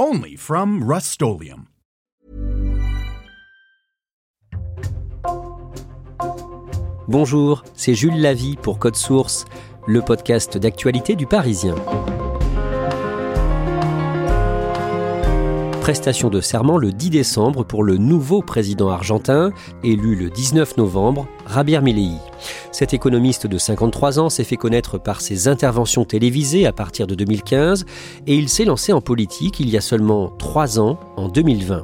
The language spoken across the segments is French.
Only from Rust-Oleum. Bonjour, c'est Jules Lavie pour Code Source, le podcast d'actualité du Parisien. prestation de serment le 10 décembre pour le nouveau président argentin, élu le 19 novembre, Javier Milei. Cet économiste de 53 ans s'est fait connaître par ses interventions télévisées à partir de 2015 et il s'est lancé en politique il y a seulement 3 ans, en 2020.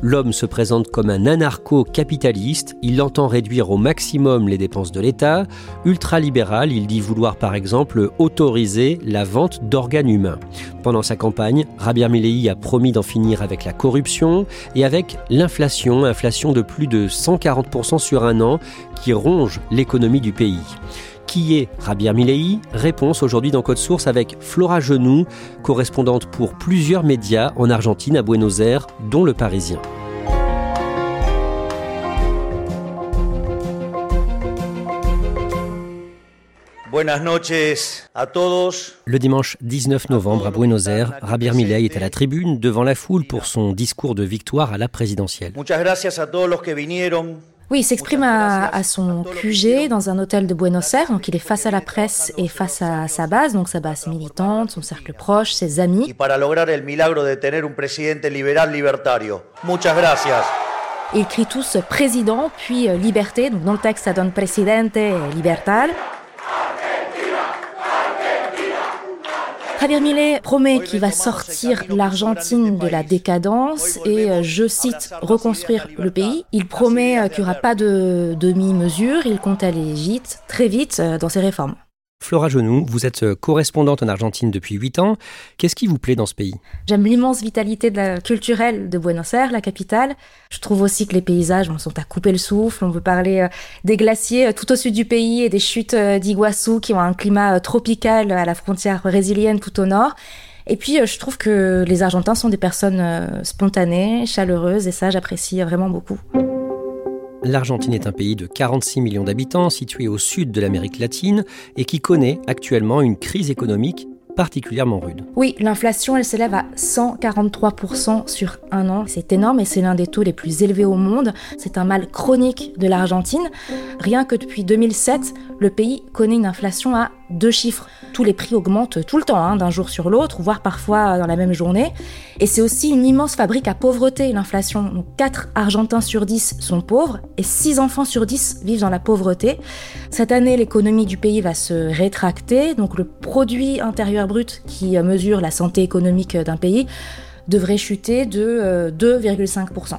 L'homme se présente comme un anarcho-capitaliste, il entend réduire au maximum les dépenses de l'État, ultralibéral, il dit vouloir par exemple autoriser la vente d'organes humains. Pendant sa campagne, Javier Milei a promis d'en finir avec la corruption et avec l'inflation, inflation de plus de 140% sur un an qui ronge l'économie du pays. Qui est Javier Milei Réponse aujourd'hui dans Code Source avec Flora Genoux, correspondante pour plusieurs médias en Argentine à Buenos Aires, dont Le Parisien. Buenas noches a todos. Le dimanche 19 novembre à Buenos Aires, Javier Milei est à la tribune devant la foule pour son discours de victoire à la présidentielle. Oui, il s'exprime à, à, son QG dans un hôtel de Buenos Aires, donc il est face à la presse et face à sa base, donc sa base militante, son cercle proche, ses amis. Y para lograr el milagro de tener un presidente liberal libertario. Muchas gracias. Ils crient tous président, puis euh, liberté, donc dans le texte ça donne presidente libertal. Javier Milei promet qu'il va sortir l'Argentine de la décadence et, euh, je cite, reconstruire le pays. Il promet euh, qu'il n'y aura pas de demi-mesure, il compte aller vite, très vite euh, dans ses réformes. Flora Genoux, vous êtes correspondante en Argentine depuis 8 ans. Qu'est-ce qui vous plaît dans ce pays? J'aime l'immense vitalité de la culturelle de Buenos Aires, la capitale. Je trouve aussi que les paysages sont à couper le souffle. On peut parler des glaciers tout au sud du pays et des chutes d'Iguassou qui ont un climat tropical à la frontière brésilienne tout au nord. Et puis, je trouve que les Argentins sont des personnes spontanées, chaleureuses, et ça, j'apprécie vraiment beaucoup. L'Argentine est un pays de 46 millions d'habitants, situé au sud de l'Amérique latine et qui connaît actuellement une crise économique particulièrement rude. Oui, l'inflation, elle s'élève à 143% sur un an. C'est énorme et c'est l'un des taux les plus élevés au monde. C'est un mal chronique de l'Argentine. Rien que depuis 2007, le pays connaît une inflation à deux chiffres. Tous les prix augmentent tout le temps, hein, d'un jour sur l'autre, voire parfois dans la même journée. Et c'est aussi une immense fabrique à pauvreté, l'inflation. Donc 4 Argentins sur 10 sont pauvres et 6 enfants sur 10 vivent dans la pauvreté. Cette année, l'économie du pays va se rétracter, donc le produit intérieur brut qui mesure la santé économique d'un pays devrait chuter de 2,5%.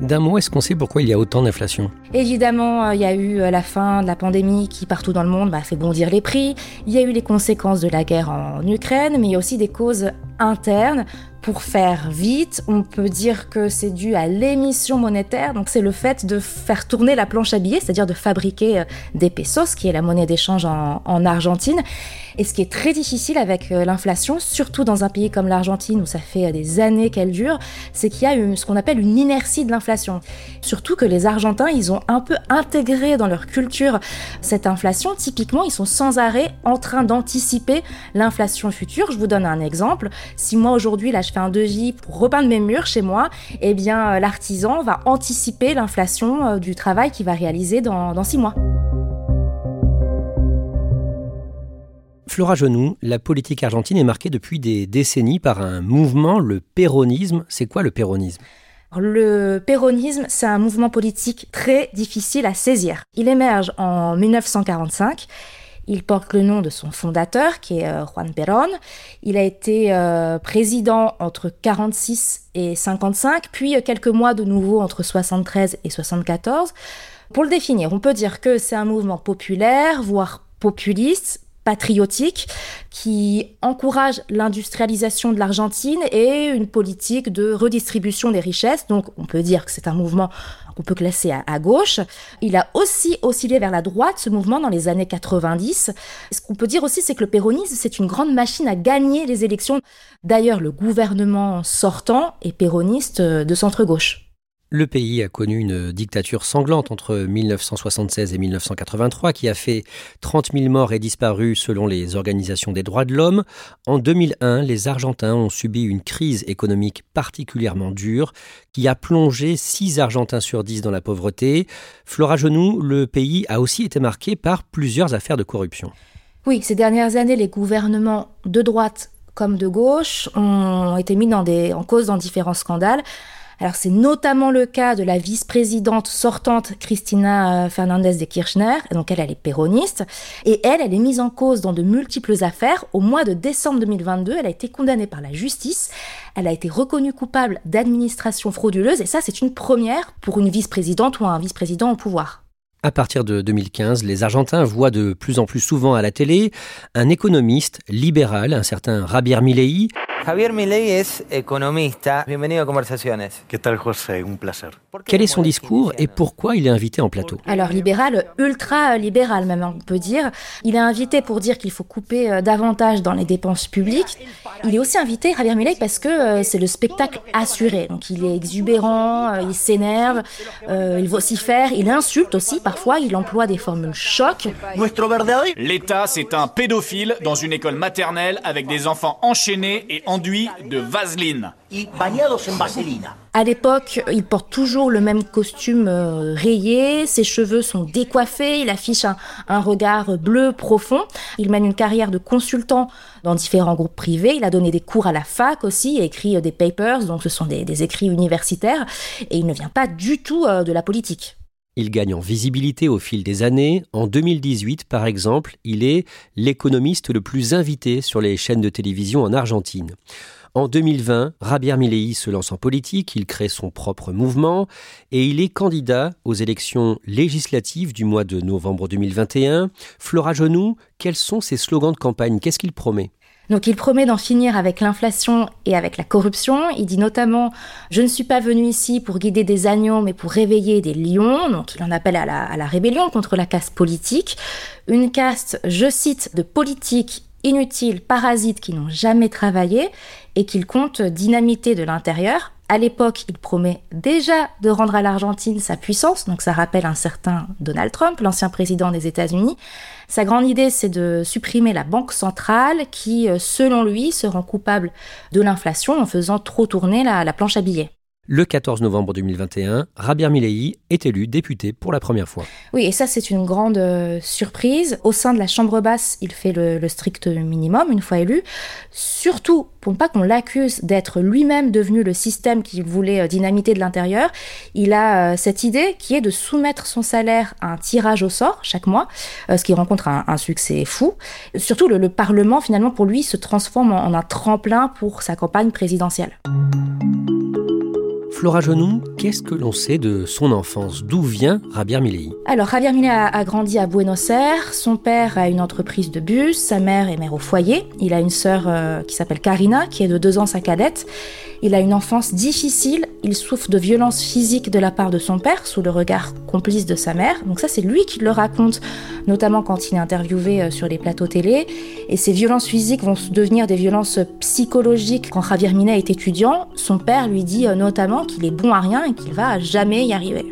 D'un mot, est-ce qu'on sait pourquoi il y a autant d'inflation? Évidemment, il y a eu la fin de la pandémie qui, partout dans le monde, bah, fait bondir les prix. Il y a eu les conséquences de la guerre en Ukraine, mais il y a aussi des causes internes. Pour faire vite, on peut dire que c'est dû à l'émission monétaire, donc c'est le fait de faire tourner la planche à billets, c'est-à-dire de fabriquer des pesos, qui est la monnaie d'échange en, Argentine. Et ce qui est très difficile avec l'inflation, surtout dans un pays comme l'Argentine où ça fait des années qu'elle dure, c'est qu'il y a ce qu'on appelle une inertie de l'inflation. Surtout que les Argentins, ils ont un peu intégré dans leur culture cette inflation. Typiquement, ils sont sans arrêt en train d'anticiper l'inflation future. Je vous donne un exemple. Si moi aujourd'hui, là, je fais un devis pour repeindre mes murs chez moi, eh bien, l'artisan va anticiper l'inflation du travail qu'il va réaliser dans, dans six mois. Flora Genoux, la politique argentine est marquée depuis des décennies par un mouvement, le péronisme. C'est quoi le péronisme? Le péronisme, c'est un mouvement politique très difficile à saisir. Il émerge en 1945 il porte le nom de son fondateur, qui est euh, Juan Perón. Il a été euh, président entre 46 et 55, puis euh, quelques mois de nouveau entre 73 et 74. Pour le définir, on peut dire que c'est un mouvement populaire, voire populiste, patriotique qui encourage l'industrialisation de l'Argentine et une politique de redistribution des richesses. Donc on peut dire que c'est un mouvement qu'on peut classer à, gauche. Il a aussi oscillé vers la droite, ce mouvement, dans les années 90. Ce qu'on peut dire aussi, c'est que le péronisme, c'est une grande machine à gagner les élections. D'ailleurs, le gouvernement sortant est péroniste de centre-gauche. Le pays a connu une dictature sanglante entre 1976 et 1983 qui a fait 30 000 morts et disparus selon les organisations des droits de l'homme. En 2001, les Argentins ont subi une crise économique particulièrement dure qui a plongé 6 Argentins sur 10 dans la pauvreté. Flora Genoux, le pays a aussi été marqué par plusieurs affaires de corruption. Oui, ces dernières années, les gouvernements de droite comme de gauche ont été mis en cause dans différents scandales. Alors c'est notamment le cas de la vice-présidente sortante Cristina euh, Fernandez de Kirchner, donc elle, elle est péroniste, et elle, elle est mise en cause dans de multiples affaires. Au mois de décembre 2022, elle a été condamnée par la justice, elle a été reconnue coupable d'administration frauduleuse, et ça c'est une première pour une vice-présidente ou un vice-président au pouvoir. À partir de 2015, les Argentins voient de plus en plus souvent à la télé un économiste libéral, un certain Javier Milei, Javier Milei est économiste. Bienvenido a Conversaciones. ¿Qué tal, José? Un placer. Quel est son discours et pourquoi il est invité en plateau? Alors libéral, ultra libéral même on peut dire. Il est invité pour dire qu'il faut couper euh, davantage dans les dépenses publiques. Il est aussi invité, Javier Milei, parce que euh, c'est le spectacle assuré. Donc il est exubérant, euh, il s'énerve, il vocifère, il insulte aussi parfois, il emploie des formules choc. L'État, c'est un pédophile dans une école maternelle avec des enfants enchaînés et en de vaseline. À l'époque, il porte toujours le même costume euh, rayé, ses cheveux sont décoiffés, il affiche un, regard bleu profond. Il mène une carrière de consultant dans différents groupes privés. Il a donné des cours à la fac aussi, écrit euh, des papers, donc ce sont des, écrits universitaires, et il ne vient pas du tout euh, de la politique. Il gagne en visibilité au fil des années. En 2018, par exemple, il est l'économiste le plus invité sur les chaînes de télévision en Argentine. En 2020, Javier Milei se lance en politique, il crée son propre mouvement et il est candidat aux élections législatives du mois de novembre 2021. Flora Genoux, quels sont ses slogans de campagne? Qu'est-ce qu'il promet? Donc il promet d'en finir avec l'inflation et avec la corruption. Il dit notamment Je ne suis pas venu ici pour guider des agneaux, mais pour réveiller des lions. Donc il en appelle à la, rébellion contre la caste politique. Une caste, je cite, de politiques inutiles, parasites qui n'ont jamais travaillé et qu'il compte dynamiter de l'intérieur. À l'époque, il promet déjà de rendre à l'Argentine sa puissance, donc ça rappelle un certain Donald Trump, l'ancien président des États-Unis. Sa grande idée, c'est de supprimer la banque centrale qui, euh, selon lui, se rend coupable de l'inflation en faisant trop tourner la, la planche à billets. Le 14 novembre 2021, Rabir Milei est élu député pour la première fois. Oui, et ça c'est une grande euh, surprise. Au sein de la Chambre basse, il fait le, strict minimum une fois élu. Surtout pour ne pas qu'on l'accuse d'être lui-même devenu le système qu'il voulait euh, dynamiter de l'intérieur, il a euh, cette idée qui est de soumettre son salaire à un tirage au sort chaque mois, ce qui rencontre un, succès fou. Surtout le, Parlement finalement pour lui se transforme en un tremplin pour sa campagne présidentielle. Flora Genoux, qu'est-ce que l'on sait de son enfance? D'où vient Javier Milei? Alors, Javier Milei a, grandi à Buenos Aires. Son père a une entreprise de bus, sa mère est mère au foyer. Il a une sœur euh, qui s'appelle Karina, qui est de deux ans sa cadette. Il a une enfance difficile. Il souffre de violences physiques de la part de son père, sous le regard complice de sa mère. Donc ça, c'est lui qui le raconte, notamment quand il est interviewé euh, sur les plateaux télé. Et ces violences physiques vont devenir des violences psychologiques. Quand Javier Milei est étudiant, son père lui dit euh, notamment qu'il est bon à rien et qu'il va jamais y arriver.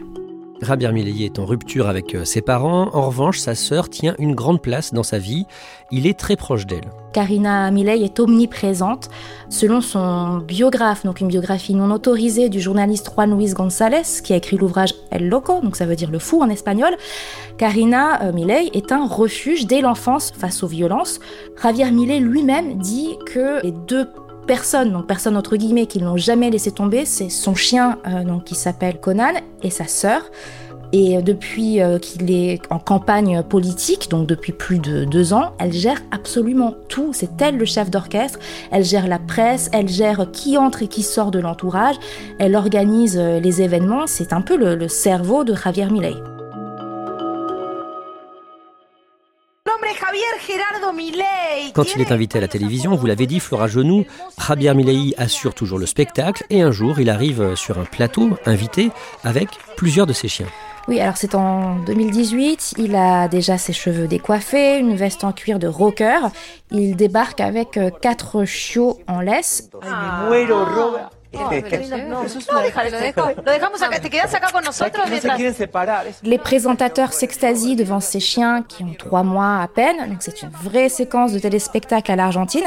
Rabir Milei est en rupture avec euh, ses parents. En revanche, sa sœur tient une grande place dans sa vie. Il est très proche d'elle. Karina Milei est omniprésente. Selon son biographe, donc une biographie non autorisée du journaliste Juan Luis González, qui a écrit l'ouvrage El Loco, donc ça veut dire le fou en espagnol, Karina euh, Milei est un refuge dès l'enfance face aux violences. Javier Milei lui-même dit que les deux personne, donc personne entre guillemets, qui l'ont jamais laissé tomber, c'est son chien euh, donc, qui s'appelle Conan et sa sœur. Et depuis euh, qu'il est en campagne politique, donc depuis plus de deux ans, elle gère absolument tout. C'est elle le chef d'orchestre. Elle gère la presse, elle gère qui entre et qui sort de l'entourage. Elle organise euh, les événements. C'est un peu le, le cerveau de Javier Milei. Quand il est invité à la télévision, vous l'avez dit, Flora Genoux, Javier Milei assure toujours le spectacle et un jour, il arrive sur un plateau invité avec plusieurs de ses chiens. Oui, alors c'est en 2018, il a déjà ses cheveux décoiffés, une veste en cuir de rocker, il débarque avec euh, quatre chiots en laisse. Les présentateurs s'extasient devant ces chiens qui ont trois mois à peine. Donc c'est une vraie séquence de téléspectacle à l'Argentine.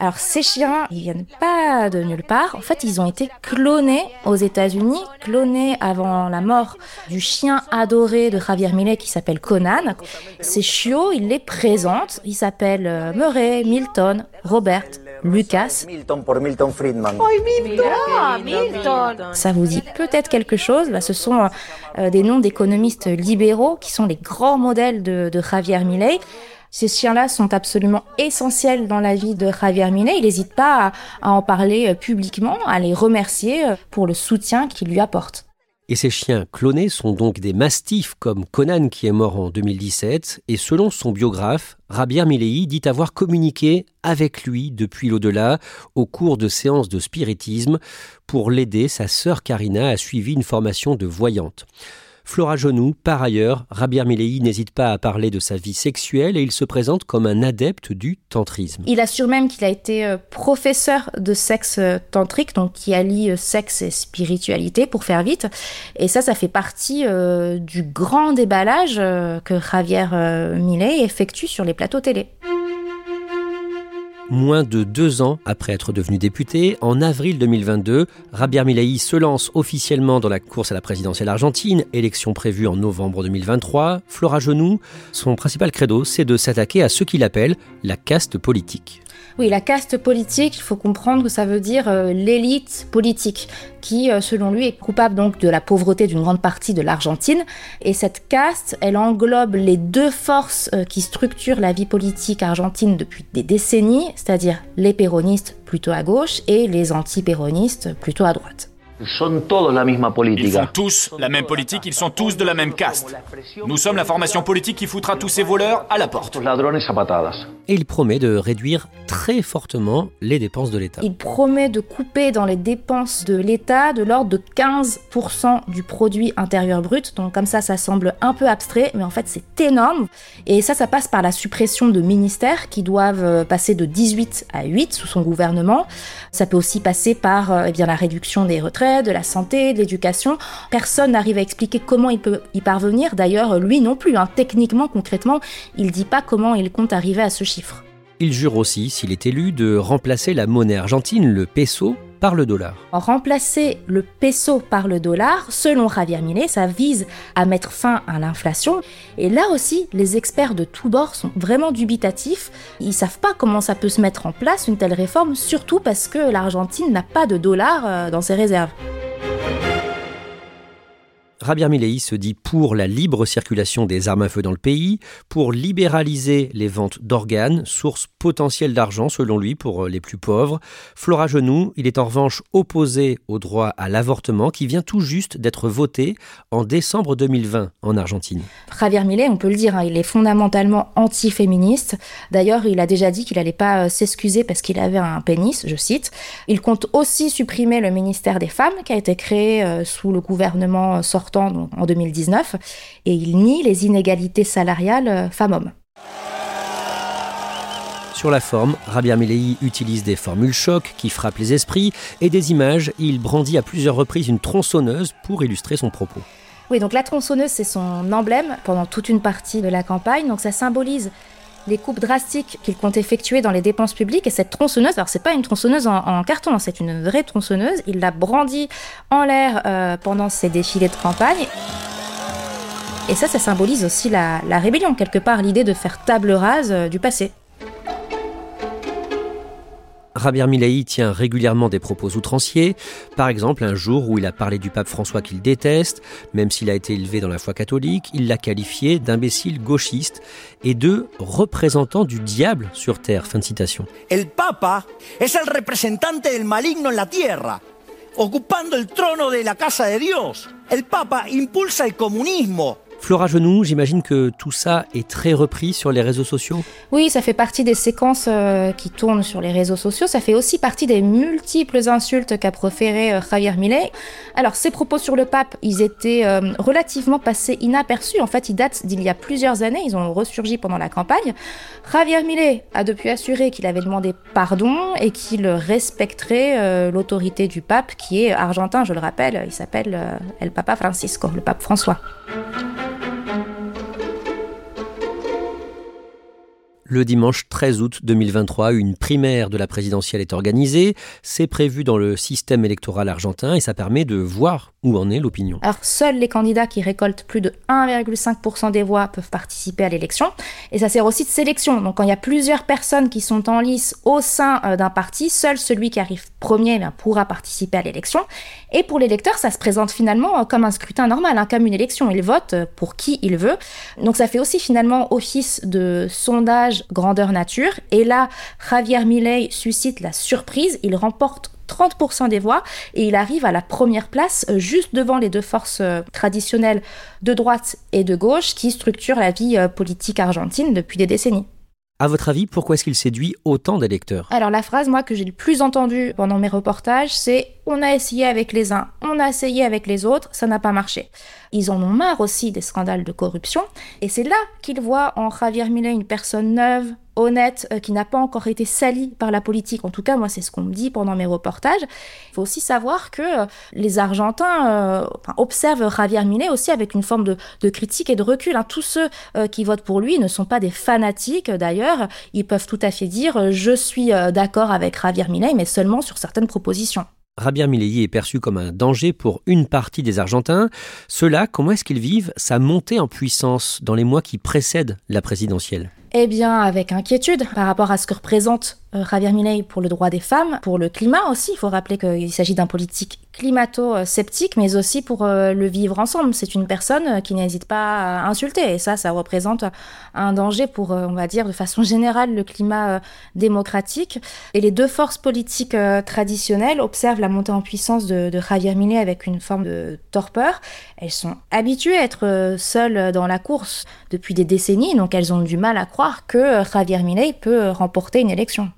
Alors ces chiens, ils viennent pas de nulle part. En fait, ils ont été clonés aux États-Unis, clonés avant la mort du chien adoré de Javier Millet qui s'appelle Conan. Ces chiots, il les présente. Ils s'appellent euh, Murray, Milton, Robert, Lucas. Milton por Milton Friedman. Ça vous dit peut-être quelque chose. Bah, ce sont euh, des noms d'économistes libéraux qui sont les grands modèles de, de Javier Milei. Ces chiens-là sont absolument essentiels dans la vie de Javier Milei. Il n'hésite pas à, à en parler euh, publiquement, à les remercier euh, pour le soutien qu'il lui apporte. Et ces chiens clonés sont donc des mastifs comme Conan qui est mort en 2017 et selon son biographe, Rabier Milei dit avoir communiqué avec lui depuis l'au-delà au cours de séances de spiritisme pour l'aider. Sa sœur Karina a suivi une formation de voyante. Flora Genoux, par ailleurs, Rabir Milei n'hésite pas à parler de sa vie sexuelle et il se présente comme un adepte du tantrisme. Il assure même qu'il a été euh, professeur de sexe euh, tantrique, donc qui allie euh, sexe et spiritualité pour faire vite. Et ça, ça fait partie du grand déballage que Javier Milei effectue sur les plateaux télé. Moins de deux ans après être devenu député, en avril 2022, Javier Milei se lance officiellement dans la course à la présidentielle argentine, élection prévue en novembre 2023. Flora Genoux, son principal credo, c'est de s'attaquer à ce qu'il appelle la caste politique. Oui, la caste politique, il faut comprendre que ça veut dire euh, l'élite politique, qui, euh, selon lui, est coupable donc de la pauvreté d'une grande partie de l'Argentine. Et cette caste, elle englobe les deux forces euh, qui structurent la vie politique argentine depuis des décennies, c'est-à-dire les péronistes plutôt à gauche et les anti-péronistes plutôt à droite. La misma Ils font tous la même politique, ils sont tous de la même caste. Nous sommes la formation politique qui foutra tous ces voleurs à la porte. Et il promet de réduire très fortement les dépenses de l'État. Il promet de couper dans les dépenses de l'État de l'ordre de 15% du produit intérieur brut. Donc comme ça, ça semble un peu abstrait, mais en fait c'est énorme. Et ça, ça passe par la suppression de ministères qui doivent euh, passer de 18 à 8 sous son gouvernement. Ça peut aussi passer par euh, eh bien, la réduction des retraites, de la santé, de l'éducation. Personne n'arrive à expliquer comment il peut y parvenir. D'ailleurs, lui non plus. hein. Techniquement, concrètement, il dit pas comment il compte arriver à ce chiffre. Il jure aussi, s'il est élu, de remplacer la monnaie argentine, le peso, par le dollar. Remplacer le peso par le dollar, selon Javier Milei, ça vise à mettre fin à l'inflation. Et là aussi, les experts de tous bords sont vraiment dubitatifs. Ils savent pas comment ça peut se mettre en place une telle réforme, surtout parce que l'Argentine n'a pas de dollars euh, dans ses réserves. Javier Milei se dit pour la libre circulation des armes à feu dans le pays, pour libéraliser les ventes d'organes, source potentielle d'argent selon lui pour les plus pauvres. Flora Genoux, il est en revanche opposé au droit à l'avortement qui vient tout juste d'être voté en décembre 2020 en Argentine. Javier Milei, on peut le dire, hein, il est fondamentalement anti-féministe. D'ailleurs, il a déjà dit qu'il n'allait pas euh, s'excuser parce qu'il avait un pénis, je cite. Il compte aussi supprimer le ministère des Femmes qui a été créé euh, sous le gouvernement sortant donc, en 2019 et il nie les inégalités salariales euh, femmes-hommes. Sur la forme, Rabia Milei utilise des formules chocs qui frappent les esprits et des images. Il brandit à plusieurs reprises une tronçonneuse pour illustrer son propos. Oui, donc la tronçonneuse, c'est son emblème pendant toute une partie de la campagne. Donc ça symbolise les coupes drastiques qu'il compte effectuer dans les dépenses publiques. Et cette tronçonneuse, alors c'est pas une tronçonneuse en, carton, hein, c'est une vraie tronçonneuse. Il l'a brandie en l'air euh, pendant ses défilés de campagne. Et ça, ça symbolise aussi la, la rébellion, quelque part, l'idée de faire table rase euh, du passé. Javier Milei tient régulièrement des propos outranciers, par exemple un jour où il a parlé du pape François qu'il déteste, même s'il a été élevé dans la foi catholique, il l'a qualifié d'imbécile gauchiste et de représentant du diable sur terre. Fin de citation. El papa es el representante del maligno en la tierra, ocupando el trono de la casa de Dios. El papa impulsa el comunismo, Flora Genoux, j'imagine que tout ça est très repris sur les réseaux sociaux Oui, ça fait partie des séquences euh, qui tournent sur les réseaux sociaux. Ça fait aussi partie des multiples insultes qu'a proféré euh, Javier Milei. Alors, ces propos sur le pape, ils étaient euh, relativement passés inaperçus. En fait, ils datent d'il y a plusieurs années. Ils ont ressurgi pendant la campagne. Javier Milei a depuis assuré qu'il avait demandé pardon et qu'il respecterait l'autorité du pape, qui est argentin, je le rappelle. Il s'appelle El Papa Francisco, le pape François. Le dimanche 13 août 2023, une primaire de la présidentielle est organisée. C'est prévu dans le système électoral argentin et ça permet de voir où en est l'opinion. Alors, seuls les candidats qui récoltent plus de 1,5% des voix peuvent participer à l'élection. Et ça sert aussi de sélection. Donc, quand il y a plusieurs personnes qui sont en lice au sein euh, d'un parti, seul celui qui arrive premier eh pourra participer à l'élection. Et pour l'électeur, ça se présente finalement euh, comme un scrutin normal, hein, comme une élection. Il vote euh, pour qui il veut. Donc, ça fait aussi finalement office de sondage grandeur nature. Et là, Javier Milei suscite la surprise. Il remporte 30% des voix et il arrive à la première place euh, juste devant les deux forces euh, traditionnelles de droite et de gauche qui structurent la vie euh, politique argentine depuis des décennies. À votre avis, pourquoi est-ce qu'il séduit autant d'électeurs Alors la phrase, moi, que j'ai le plus entendue pendant mes reportages, c'est on a essayé avec les uns, on a essayé avec les autres, ça n'a pas marché. Ils en ont marre aussi des scandales de corruption, et c'est là qu'ils voient en Javier Milei une personne neuve, honnête, euh, qui n'a pas encore été sali par la politique. En tout cas, moi, c'est ce qu'on me dit pendant mes reportages. Il faut aussi savoir que euh, les Argentins euh, observent Javier Milei aussi avec une forme de, critique et de recul. Hein. Tous ceux qui votent pour lui ne sont pas des fanatiques, d'ailleurs. Ils peuvent tout à fait dire je suis d'accord avec Javier Milei, mais seulement sur certaines propositions. Javier Milei est perçu comme un danger pour une partie des Argentins. Cela, comment est-ce qu'ils vivent sa montée en puissance dans les mois qui précèdent la présidentielle? Eh bien, avec inquiétude par rapport à ce que représente euh, Javier Milei pour le droit des femmes, pour le climat aussi. Il faut rappeler qu'il s'agit d'un politique climato-sceptique, mais aussi pour euh, le vivre ensemble. C'est une personne euh, qui n'hésite pas à insulter, et ça, ça représente un danger pour, on va dire, de façon générale, le climat démocratique. Et les deux forces politiques traditionnelles observent la montée en puissance de, Javier Milei avec une forme de torpeur. Elles sont habituées à être seules dans la course depuis des décennies, donc elles ont du mal à croire que Javier Milei peut remporter une élection.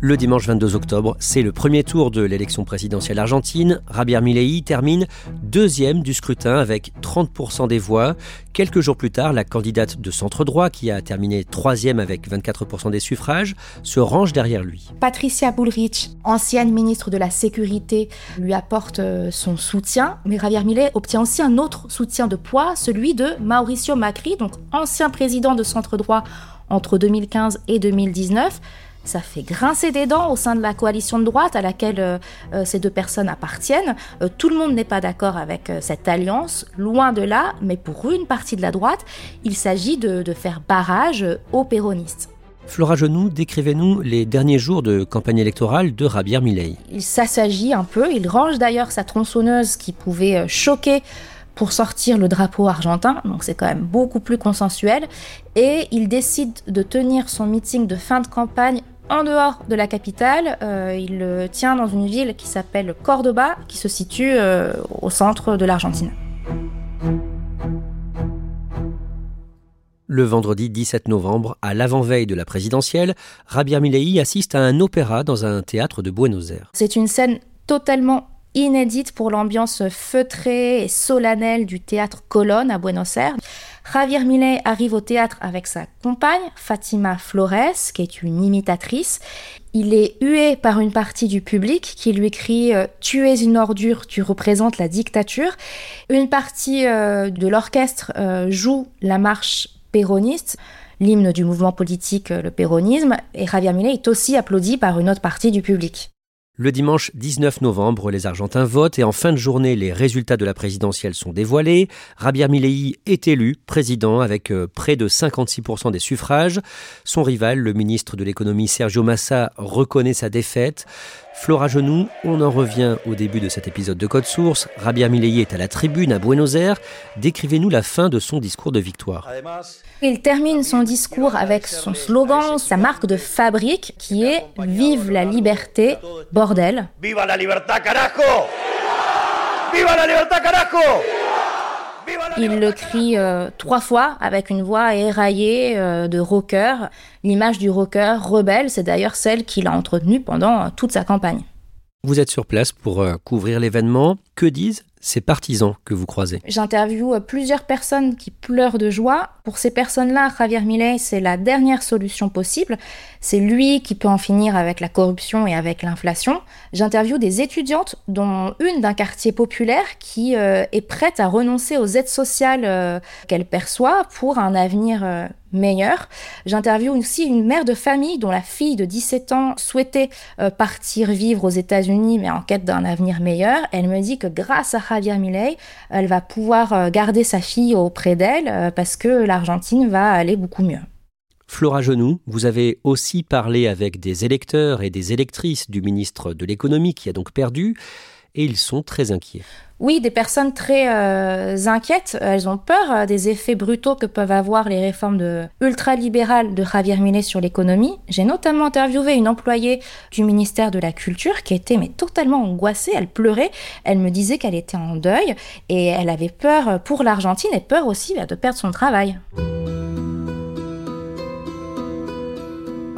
Le dimanche 22 octobre, c'est le premier tour de l'élection présidentielle argentine. Javier Milei termine deuxième du scrutin avec 30% des voix. Quelques jours plus tard, la candidate de centre droit, qui a terminé troisième avec 24% des suffrages, se range derrière lui. Patricia Bullrich, ancienne ministre de la Sécurité, lui apporte euh, son soutien, mais Javier Milei obtient aussi un autre soutien de poids, celui de Mauricio Macri, donc ancien président de centre droit entre 2015 et 2019. Ça fait grincer des dents au sein de la coalition de droite à laquelle euh, euh, ces deux personnes appartiennent. Euh, tout le monde n'est pas d'accord avec cette alliance, loin de là, mais pour une partie de la droite, il s'agit de, faire barrage aux péronistes. Flora Genoux, décrivez-nous les derniers jours de campagne électorale de Javier Milei. Il s'assagit un peu, il range d'ailleurs sa tronçonneuse qui pouvait choquer pour sortir le drapeau argentin, donc c'est quand même beaucoup plus consensuel, et il décide de tenir son meeting de fin de campagne en dehors de la capitale. Euh, il le tient dans une ville qui s'appelle Cordoba, qui se situe euh, au centre de l'Argentine. Le vendredi 17 novembre, à l'avant-veille de la présidentielle, Rabia Milei assiste à un opéra dans un théâtre de Buenos Aires. C'est une scène totalement inédite pour l'ambiance feutrée et solennelle du théâtre Colonne à Buenos Aires. Javier Milei arrive au théâtre avec sa compagne, Fatima Flores, qui est une imitatrice. Il est hué par une partie du public qui lui crie euh, Tu es une ordure, tu représentes la dictature. Une partie euh, de l'orchestre euh, joue la marche péroniste, l'hymne du mouvement politique, le péronisme, et Javier Milei est aussi applaudi par une autre partie du public. Le dimanche 19 novembre, les Argentins votent et en fin de journée, les résultats de la présidentielle sont dévoilés. Javier Milei est élu président avec euh, près de 56% des suffrages. Son rival, le ministre de l'économie Sergio Massa, reconnaît sa défaite. Flora Genoux, on en revient au début de cet épisode de Code Source. Rabia Milei est à la tribune à Buenos Aires. Décrivez-nous la fin de son discours de victoire. Il termine son discours avec son slogan, sa marque de fabrique, qui est Vive la liberté, bordel. Viva la libertad, carajo Viva la libertad, carajo il le crie euh, trois fois avec une voix éraillée euh, de rocker. L'image du rocker rebelle, c'est d'ailleurs celle qu'il a entretenue pendant toute sa campagne. Vous êtes sur place pour euh, couvrir l'événement. Que disent ces partisans que vous croisez? J'interviewe plusieurs personnes qui pleurent de joie. Pour ces personnes-là, Javier Milei, c'est la dernière solution possible. C'est lui qui peut en finir avec la corruption et avec l'inflation. J'interviewe des étudiantes, dont une d'un quartier populaire qui euh, est prête à renoncer aux aides sociales euh, qu'elle perçoit pour un avenir euh, meilleur. J'interviewe aussi une mère de famille dont la fille de 17 ans souhaitait partir vivre aux États-Unis mais en quête d'un avenir meilleur. Elle me dit que grâce à Javier Milei, elle va pouvoir garder sa fille auprès d'elle parce que l'Argentine va aller beaucoup mieux. Flora Genoux, vous avez aussi parlé avec des électeurs et des électrices du ministre de l'économie qui a donc perdu, et ils sont très inquiets. Oui, des personnes très euh, inquiètes. Elles ont peur euh, des effets brutaux que peuvent avoir les réformes de, ultralibérales de Javier Milei sur l'économie. J'ai notamment interviewé une employée du ministère de la Culture qui était mais totalement angoissée. Elle pleurait. Elle me disait qu'elle était en deuil et elle avait peur pour l'Argentine et peur aussi bah, de perdre son travail.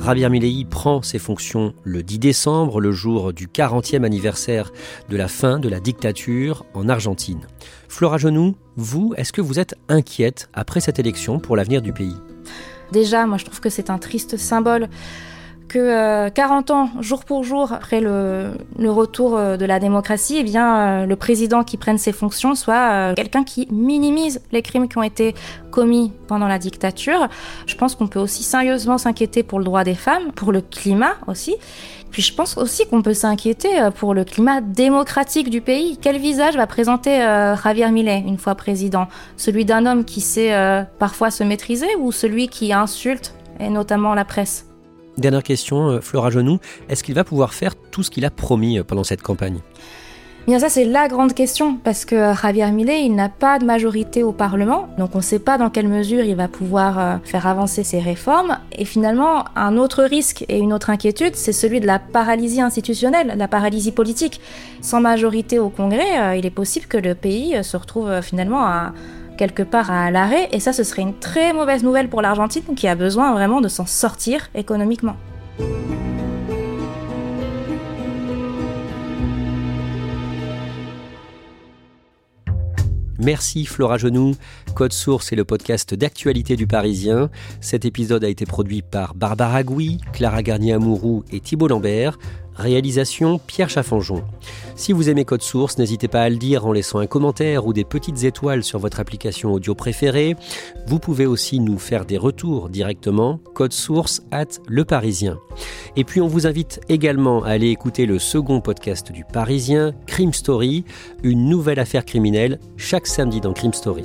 Javier Milei prend ses fonctions le 10 décembre, le jour du 40e anniversaire de la fin de la dictature en Argentine. Flora Genoux, vous, est-ce que vous êtes inquiète après cette élection pour l'avenir du pays? Déjà, moi je trouve que c'est un triste symbole que 40 euh, ans, jour pour jour, après le, retour euh, de la démocratie, eh bien, euh, le président qui prenne ses fonctions soit quelqu'un qui minimise les crimes qui ont été commis pendant la dictature. Je pense qu'on peut aussi sérieusement s'inquiéter pour le droit des femmes, pour le climat aussi. Puis je pense aussi qu'on peut s'inquiéter pour le climat démocratique du pays. Quel visage va présenter Javier Millet une fois président? Celui d'un homme qui sait parfois se maîtriser ou celui qui insulte, et notamment la presse? Dernière question, euh, Flora Genoux, est-ce qu'il va pouvoir faire tout ce qu'il a promis euh, pendant cette campagne? Bien ça c'est la grande question parce que euh, Javier Milei il n'a pas de majorité au Parlement donc on ne sait pas dans quelle mesure il va pouvoir faire avancer ses réformes. Et finalement un autre risque et une autre inquiétude c'est celui de la paralysie institutionnelle, la paralysie politique. Sans majorité au Congrès il est possible que le pays se retrouve finalement à quelque part à l'arrêt, et ça ce serait une très mauvaise nouvelle pour l'Argentine qui a besoin vraiment de s'en sortir économiquement. Merci Flora Genoux. Code Source est le podcast d'actualité du Parisien. Cet épisode a été produit par Barbara Gouy, Clara Garnier-Amouroux et Thibault Lambert. Réalisation Pierre Chaffanjon. Si vous aimez Code Source, n'hésitez pas à le dire en laissant un commentaire ou des petites étoiles sur votre application audio préférée. Vous pouvez aussi nous faire des retours directement, code source at Le Parisien. Et puis on vous invite également à aller écouter le second podcast du Parisien, Crime Story, une nouvelle affaire criminelle, chaque samedi dans Crime Story.